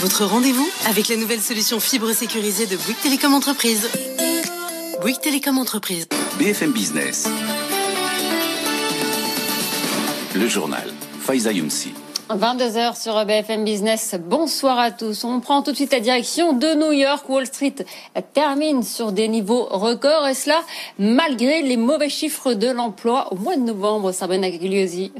Votre rendez-vous avec la nouvelle solution fibre sécurisée de Bouygues Télécom Entreprise. Bouygues Télécom Entreprise. BFM Business. Le journal. Faiza Younsi. 22h sur BFM Business. Bonsoir à tous. On prend tout de suite la direction de New York. Wall Street termine sur des niveaux records et cela malgré les mauvais chiffres de l'emploi au mois de novembre. Sabrina Gugliosi.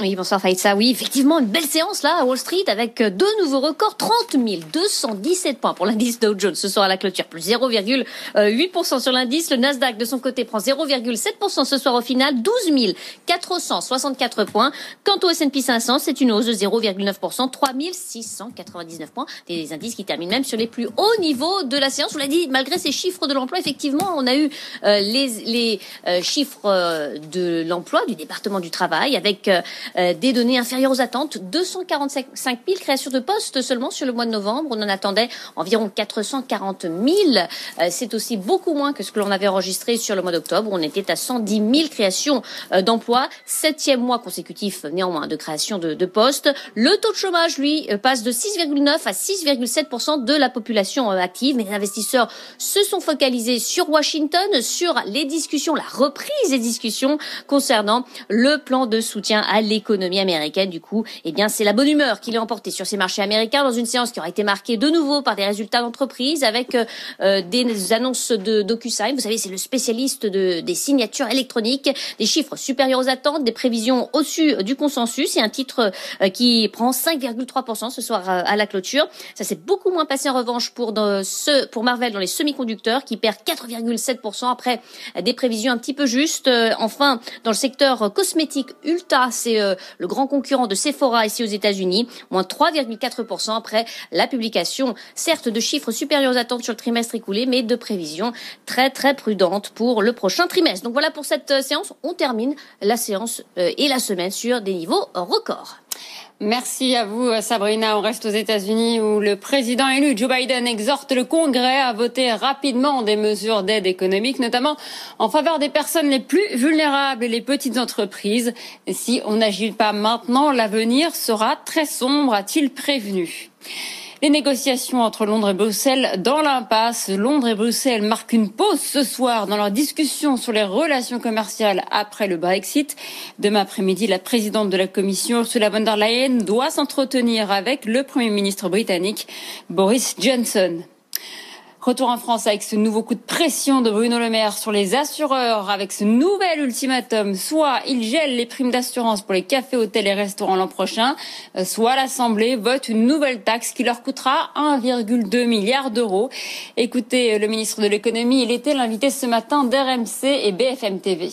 Oui, bonsoir Faïtza. Oui, effectivement, une belle séance là à Wall Street avec deux nouveaux records. 30 217 points pour l'indice Dow Jones ce soir à la clôture, plus 0,8% sur l'indice. Le Nasdaq de son côté prend 0,7% ce soir au final, 12 464 points. Quant au S&P 500, c'est une hausse de 0,9%, 3 699 points. Des indices qui terminent même sur les plus hauts niveaux de la séance. Je vous l'ai dit, malgré ces chiffres de l'emploi, effectivement, on a eu euh, les, les euh, chiffres euh, de l'emploi du département du travail avec euh, des données inférieures aux attentes. 245 000 créations de postes seulement sur le mois de novembre. On en attendait environ 440 000. Euh, c'est aussi beaucoup moins que ce que l'on avait enregistré sur le mois d'octobre. On était à 110 000 créations euh, d'emplois. Septième mois consécutif néanmoins de création de, de postes. Le taux de chômage, lui, passe de 6,9 à 6,7% de la population active. Mais les investisseurs se sont focalisés sur Washington, sur les discussions, la reprise des discussions concernant le plan de soutien à l'économie l'économie américaine. Du coup, eh bien, c'est la bonne humeur qui l'a emporté sur ces marchés américains dans une séance qui aura été marquée de nouveau par des résultats d'entreprise avec euh, euh, des annonces de DocuSign. Vous savez, c'est le spécialiste de, des signatures électroniques, des chiffres supérieurs aux attentes, des prévisions au-dessus du consensus et un titre euh, qui prend 5,3% ce soir à la clôture. Ça s'est beaucoup moins passé en revanche pour, ce, pour Marvel dans les semi-conducteurs qui perd 4,7% après des prévisions un petit peu justes. Enfin, dans le secteur cosmétique, Ulta, c'est le grand concurrent de Sephora ici aux États-Unis, moins 3,4% après la publication, certes de chiffres supérieurs aux attentes sur le trimestre écoulé, mais de prévisions très très prudentes pour le prochain trimestre. Donc voilà pour cette euh, séance. On termine la séance euh, et la semaine sur des niveaux records. Merci à vous, Sabrina. On reste aux États-Unis où le président élu Joe Biden exhorte le Congrès à voter rapidement des mesures d'aide économique, notamment en faveur des personnes les plus vulnérables et les petites entreprises. si on n'agit pas maintenant, l'avenir sera très sombre, a-t-il prévenu? Les négociations entre Londres et Bruxelles dans l'impasse. Londres et Bruxelles marquent une pause ce soir dans leur discussion sur les relations commerciales après le Brexit. Demain après-midi, la présidente de la Commission, Ursula von der Leyen, doit s'entretenir avec le Premier ministre britannique, Boris Johnson. Retour en France avec ce nouveau coup de pression de Bruno Le Maire sur les assureurs, avec ce nouvel ultimatum. Soit il gèle les primes d'assurance pour les cafés, hôtels et restaurants l'an prochain, euh, soit l'Assemblée vote une nouvelle taxe qui leur coûtera 1,2 milliard d'euros. Écoutez euh, le ministre de l'économie, il était l'invité ce matin d'RMC et BFM TV.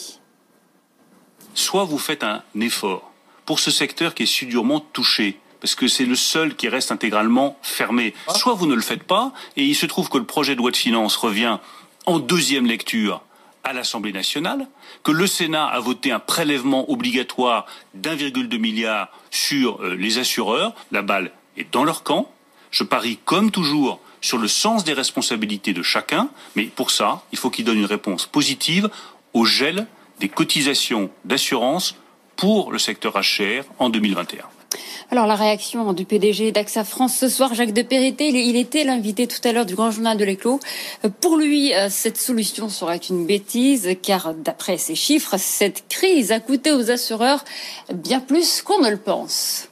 Soit vous faites un effort pour ce secteur qui est si durement touché parce que c'est le seul qui reste intégralement fermé. Ah. Soit vous ne le faites pas, et il se trouve que le projet de loi de finances revient en deuxième lecture à l'Assemblée nationale, que le Sénat a voté un prélèvement obligatoire d'1,2 milliard sur euh, les assureurs, la balle est dans leur camp. Je parie comme toujours sur le sens des responsabilités de chacun, mais pour ça, il faut qu'il donne une réponse positive au gel des cotisations d'assurance pour le secteur HR en 2021. Alors la réaction du PDG d'AXA France ce soir, Jacques de Périté, il était l'invité tout à l'heure du grand journal de l'éclos. Euh, pour lui, euh, cette solution serait une bêtise car d'après ses chiffres, cette crise a coûté aux assureurs bien plus qu'on ne le pense.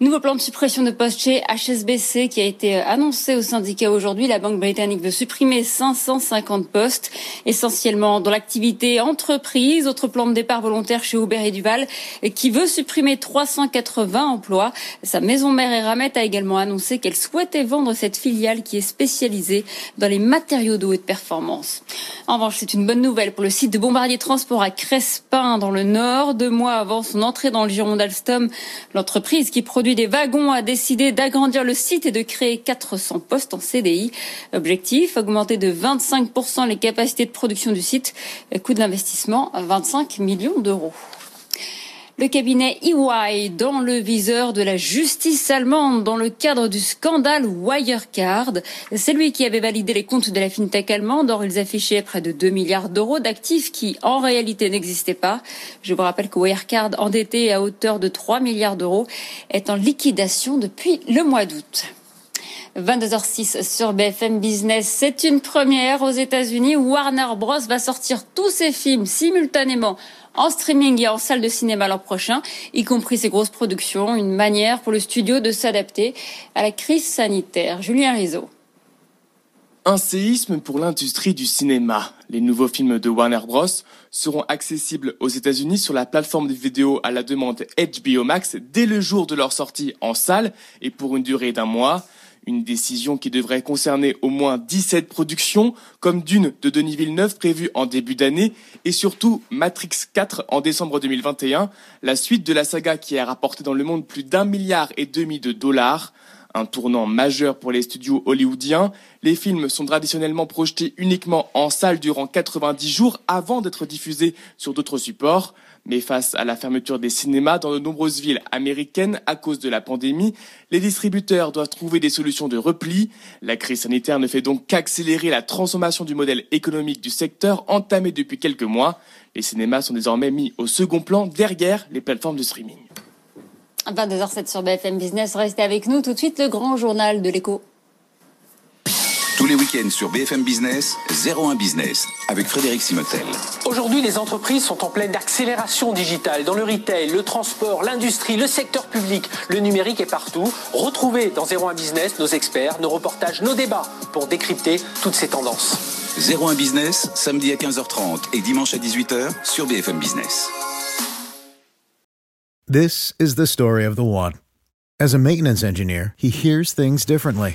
Nouveau plan de suppression de postes chez HSBC qui a été annoncé au syndicat aujourd'hui. La banque britannique veut supprimer 550 postes, essentiellement dans l'activité entreprise. Autre plan de départ volontaire chez Uber et Duval qui veut supprimer 380 emplois. Sa maison mère Eramet a également annoncé qu'elle souhaitait vendre cette filiale qui est spécialisée dans les matériaux d'eau et de performance. En revanche, c'est une bonne nouvelle pour le site de Bombardier Transport à Crespin dans le Nord. Deux mois avant son entrée dans le giron d'Alstom, l'entreprise qui produit des wagons a décidé d'agrandir le site et de créer 400 postes en CDI. Objectif, augmenter de 25% les capacités de production du site. Coût de l'investissement, 25 millions d'euros le cabinet EY dans le viseur de la justice allemande dans le cadre du scandale Wirecard. C'est lui qui avait validé les comptes de la fintech allemande. Or, ils affichaient près de 2 milliards d'euros d'actifs qui, en réalité, n'existaient pas. Je vous rappelle que Wirecard, endetté à hauteur de 3 milliards d'euros, est en liquidation depuis le mois d'août. 22h06 sur BFM Business. C'est une première aux États-Unis. Warner Bros va sortir tous ses films simultanément en streaming et en salle de cinéma l'an prochain, y compris ses grosses productions, une manière pour le studio de s'adapter à la crise sanitaire. Julien Rizzo. Un séisme pour l'industrie du cinéma. Les nouveaux films de Warner Bros. seront accessibles aux États-Unis sur la plateforme de vidéo à la demande HBO Max dès le jour de leur sortie en salle et pour une durée d'un mois. Une décision qui devrait concerner au moins 17 productions, comme Dune de Denis Villeneuve prévue en début d'année, et surtout Matrix 4 en décembre 2021, la suite de la saga qui a rapporté dans le monde plus d'un milliard et demi de dollars. Un tournant majeur pour les studios hollywoodiens. Les films sont traditionnellement projetés uniquement en salle durant 90 jours avant d'être diffusés sur d'autres supports. Mais face à la fermeture des cinémas dans de nombreuses villes américaines à cause de la pandémie, les distributeurs doivent trouver des solutions de repli. La crise sanitaire ne fait donc qu'accélérer la transformation du modèle économique du secteur entamé depuis quelques mois. Les cinémas sont désormais mis au second plan derrière les plateformes de streaming. 22h07 sur BFM Business, restez avec nous tout de suite le grand journal de l'écho. Tous les week-ends sur BFM Business, 01 Business, avec Frédéric Simotel. Aujourd'hui, les entreprises sont en pleine accélération digitale dans le retail, le transport, l'industrie, le secteur public. Le numérique est partout. Retrouvez dans 01 Business nos experts, nos reportages, nos débats pour décrypter toutes ces tendances. 01 Business, samedi à 15h30 et dimanche à 18h sur BFM Business. This is the story of the one. As a maintenance engineer, he hears things differently.